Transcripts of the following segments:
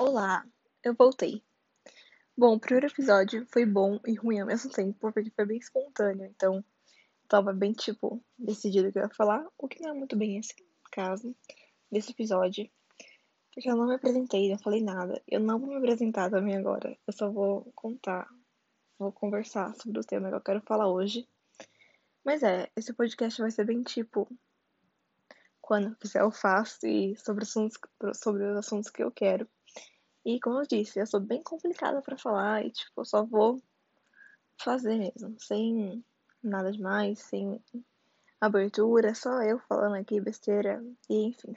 Olá, eu voltei. Bom, o primeiro episódio foi bom e ruim ao mesmo tempo, porque foi bem espontâneo, então tava bem, tipo, decidido que eu ia falar, o que não é muito bem esse caso desse episódio, porque eu não me apresentei, não falei nada. Eu não vou me apresentar também agora, eu só vou contar, vou conversar sobre o tema que eu quero falar hoje. Mas é, esse podcast vai ser bem tipo, quando eu quiser eu faço e sobre, assuntos, sobre os assuntos que eu quero. E como eu disse, eu sou bem complicada para falar e tipo, eu só vou fazer mesmo, sem nada demais, sem abertura, só eu falando aqui besteira e enfim.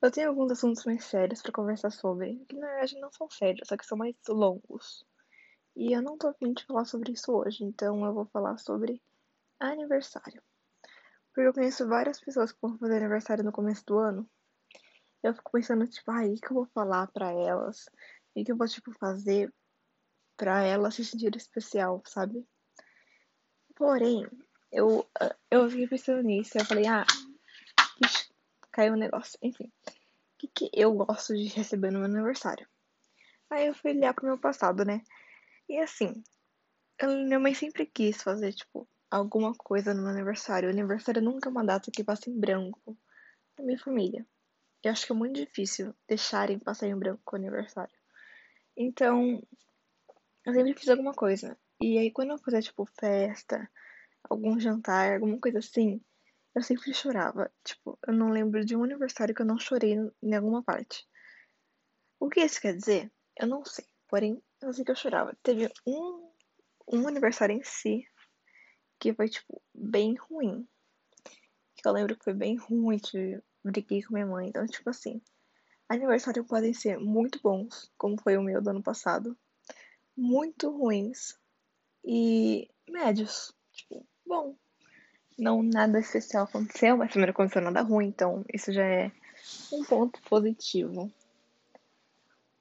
Eu tenho alguns assuntos mais sérios para conversar sobre, que na verdade não são sérios, só que são mais longos. E eu não tô afim de falar sobre isso hoje, então eu vou falar sobre aniversário. Porque eu conheço várias pessoas que vão fazer aniversário no começo do ano eu fico pensando, tipo, o que eu vou falar para elas? O que eu vou, tipo, fazer para elas se sentir especial, sabe? Porém, eu, eu fiquei pensando nisso, eu falei, ah, ixi, caiu um negócio, enfim. O que, que eu gosto de receber no meu aniversário? Aí eu fui olhar pro meu passado, né? E assim, eu, minha mãe sempre quis fazer, tipo, alguma coisa no meu aniversário. O aniversário nunca é uma data que passa em branco na minha família eu acho que é muito difícil deixarem passar em branco o aniversário. Então, eu sempre fiz alguma coisa. E aí, quando eu fazia, tipo, festa, algum jantar, alguma coisa assim, eu sempre chorava. Tipo, eu não lembro de um aniversário que eu não chorei em alguma parte. O que isso quer dizer? Eu não sei. Porém, eu sei que eu chorava. Teve um, um aniversário em si que foi, tipo, bem ruim. Que eu lembro que foi bem ruim, tive briguei com minha mãe. Então, tipo assim, aniversários podem ser muito bons, como foi o meu do ano passado, muito ruins e médios. Tipo, bom. Não nada especial aconteceu, mas também não aconteceu nada ruim, então isso já é um ponto positivo.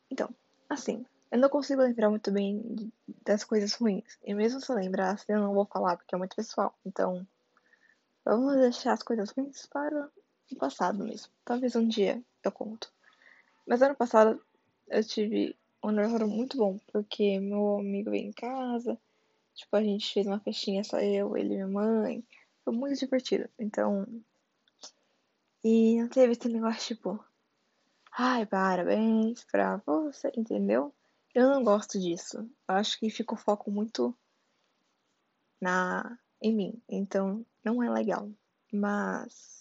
Então, assim, eu não consigo lembrar muito bem das coisas ruins. E mesmo se eu lembrasse, eu não vou falar porque é muito pessoal. Então, vamos deixar as coisas ruins para no passado mesmo. Talvez um dia eu conto. Mas ano passado eu tive um aniversário muito bom, porque meu amigo veio em casa, tipo, a gente fez uma festinha só eu, ele e minha mãe. Foi muito divertido. Então. E não teve esse negócio tipo. Ai, parabéns pra você, entendeu? Eu não gosto disso. Eu acho que fica o foco muito na em mim. Então, não é legal. Mas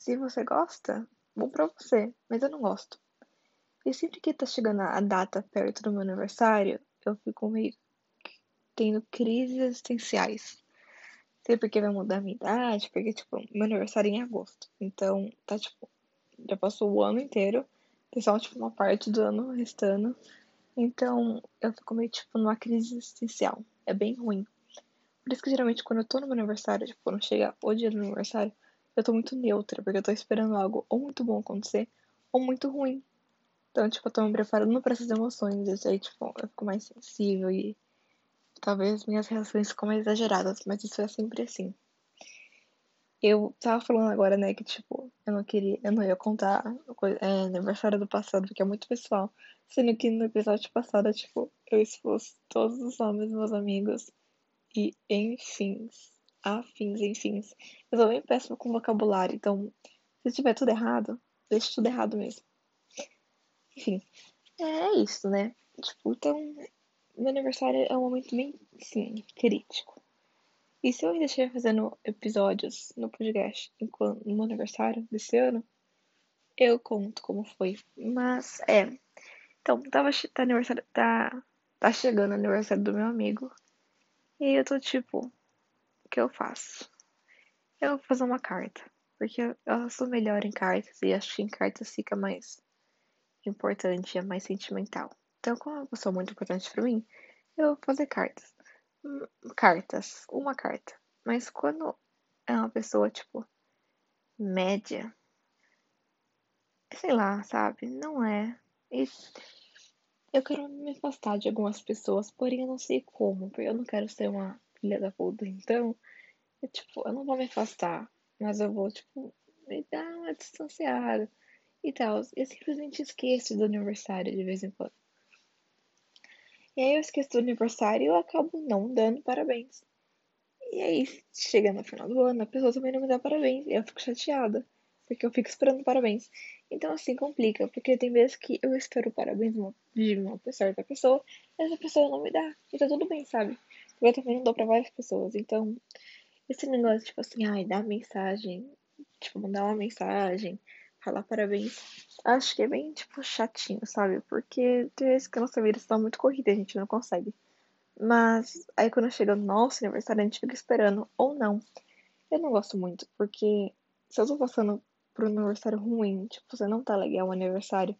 se você gosta, bom pra você, mas eu não gosto. E sempre que tá chegando a data perto do meu aniversário, eu fico meio tendo crises existenciais. Sei porque vai mudar a minha idade, porque, tipo, meu aniversário é em agosto. Então, tá, tipo, já passou o ano inteiro, tem só, tipo, uma parte do ano restando. Então, eu fico meio, tipo, numa crise existencial. É bem ruim. Por isso que, geralmente, quando eu tô no meu aniversário, tipo, quando chega o dia do meu aniversário, eu tô muito neutra, porque eu tô esperando algo ou muito bom acontecer, ou muito ruim. Então, tipo, eu tô me preparando para essas emoções. E aí, tipo, eu fico mais sensível e talvez minhas reações ficam mais exageradas, mas isso é sempre assim. Eu tava falando agora, né, que, tipo, eu não queria, eu não ia contar é, aniversário do passado, porque é muito pessoal. Sendo que no episódio passado, tipo, eu expus todos os nomes dos meus amigos. E, enfim, afins, enfim. Eu sou bem péssima com vocabulário, então se tiver tudo errado, deixa tudo errado mesmo. Enfim, é isso, né? Tipo, então, meu aniversário é um momento bem, sim, crítico. E se eu ainda estiver fazendo episódios no podcast enquanto, no meu aniversário desse ano, eu conto como foi. Mas, é. Então, tava, tá, aniversário, tá, tá chegando o aniversário do meu amigo. E eu tô tipo, que eu faço? Eu vou fazer uma carta, porque eu sou melhor em cartas e acho que em cartas fica mais importante, é mais sentimental. Então, como é uma pessoa muito importante para mim, eu vou fazer cartas. Hum, cartas, uma carta. Mas quando é uma pessoa, tipo, média, sei lá, sabe? Não é. Eu quero me afastar de algumas pessoas, porém eu não sei como, porque eu não quero ser uma filha da puta. Então, eu, tipo, eu não vou me afastar, mas eu vou, tipo, me dar uma distanciada. e tal. Eu simplesmente esqueço do aniversário de vez em quando. E aí eu esqueço do aniversário e eu acabo não dando parabéns. E aí, chega no final do ano, a pessoa também não me dá parabéns. E eu fico chateada, porque eu fico esperando parabéns. Então, assim, complica, porque tem vezes que eu espero parabéns de uma certa pessoa, e essa pessoa não me dá. E tá tudo bem, sabe? Eu também não dou pra várias pessoas. Então, esse negócio, tipo assim, ai, dar mensagem, tipo, mandar uma mensagem, falar parabéns, acho que é bem, tipo, chatinho, sabe? Porque tem vezes que a nossa vida está muito corrida, a gente não consegue. Mas aí quando chega o nosso aniversário, a gente fica esperando, ou não. Eu não gosto muito, porque se eu tô passando por um aniversário ruim, tipo, você não tá legal o aniversário,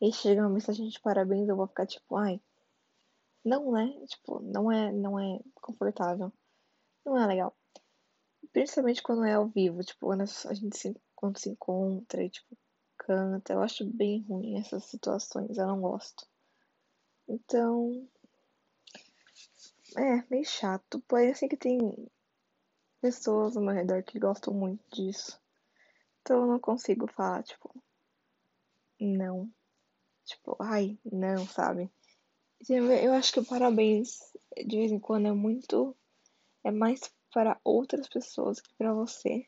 e chega uma mensagem de parabéns, eu vou ficar tipo, ai. Não, né? Tipo, não é, não é confortável. Não é legal. Principalmente quando é ao vivo, tipo, quando a gente se, quando se encontra e, tipo, canta. Eu acho bem ruim essas situações, eu não gosto. Então, é, meio chato. Porém, assim que tem pessoas ao meu redor que gostam muito disso. Então eu não consigo falar, tipo, não. Tipo, ai, não, sabe? Eu acho que o parabéns de vez em quando é muito. É mais para outras pessoas que para você.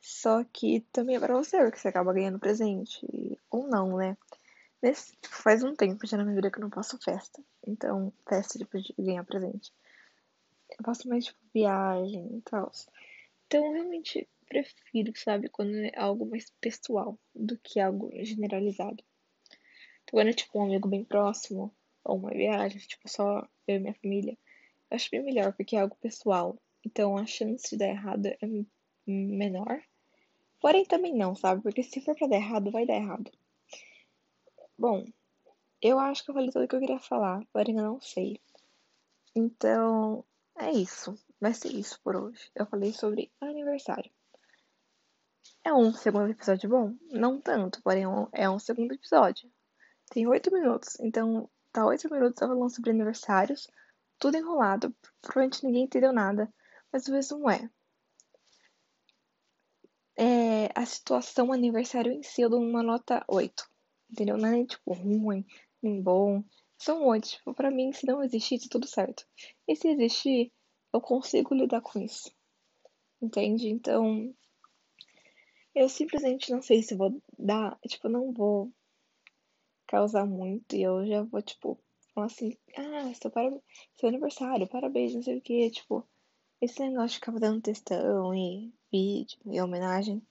Só que também é para você, porque você acaba ganhando presente. Ou não, né? Nesse, tipo, faz um tempo já na minha vida que eu não faço festa. Então, festa tipo, de ganhar presente. Eu faço mais, tipo, viagem e tal. Então, eu realmente prefiro, sabe, quando é algo mais pessoal do que algo generalizado. Então, quando é, tipo, um amigo bem próximo, ou uma viagem, tipo, só eu e minha família, eu acho bem melhor, porque é algo pessoal. Então, a chance de dar errado é menor. Porém, também não, sabe? Porque se for pra dar errado, vai dar errado. Bom, eu acho que eu falei tudo o que eu queria falar, porém eu não sei. Então, é isso. Vai ser isso por hoje. Eu falei sobre aniversário. É um segundo episódio bom? Não tanto, porém é um segundo episódio. Tem oito minutos, então tá oito minutos falando sobre aniversários, tudo enrolado, provavelmente ninguém entendeu nada, mas o resumo é. É a situação aniversário em si eu dou uma nota 8 entendeu? Não é nem, tipo, ruim, nem bom. São oito. Tipo, pra mim, se não existir, tá tudo certo. E se existir, eu consigo lidar com isso. Entende? Então, eu simplesmente não sei se vou dar, tipo, não vou causar muito e eu já vou, tipo, falar assim, ah, seu, para... seu aniversário, parabéns, não sei o que, tipo, esse negócio de ficar dando textão e vídeo e homenagem,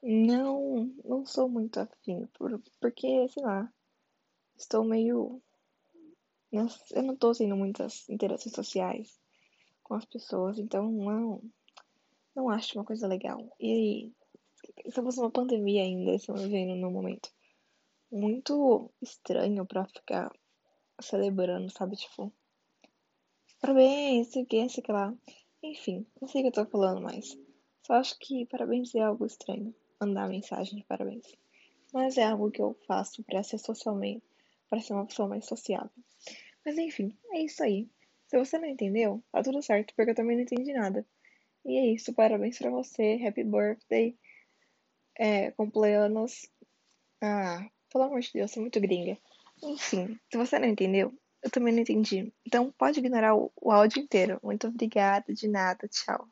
não, não sou muito afim, por, porque, sei lá, estou meio. Eu não tô tendo muitas interações sociais com as pessoas, então não, não acho uma coisa legal. E aí, estamos numa pandemia ainda, estamos vivendo num momento muito estranho pra ficar celebrando, sabe? Tipo, parabéns, sei o que, sei que lá. Enfim, não sei o que eu tô falando mais. Só acho que parabéns é algo estranho mandar mensagem de parabéns. Mas é algo que eu faço para ser socialmente, para ser uma pessoa mais sociável. Mas enfim, é isso aí. Se você não entendeu, tá tudo certo, porque eu também não entendi nada. E é isso, parabéns para você, happy birthday, é, cumpleanos. Ah, pelo amor de Deus, sou muito gringa. Enfim, se você não entendeu, eu também não entendi. Então pode ignorar o, o áudio inteiro. Muito obrigada, de nada, tchau.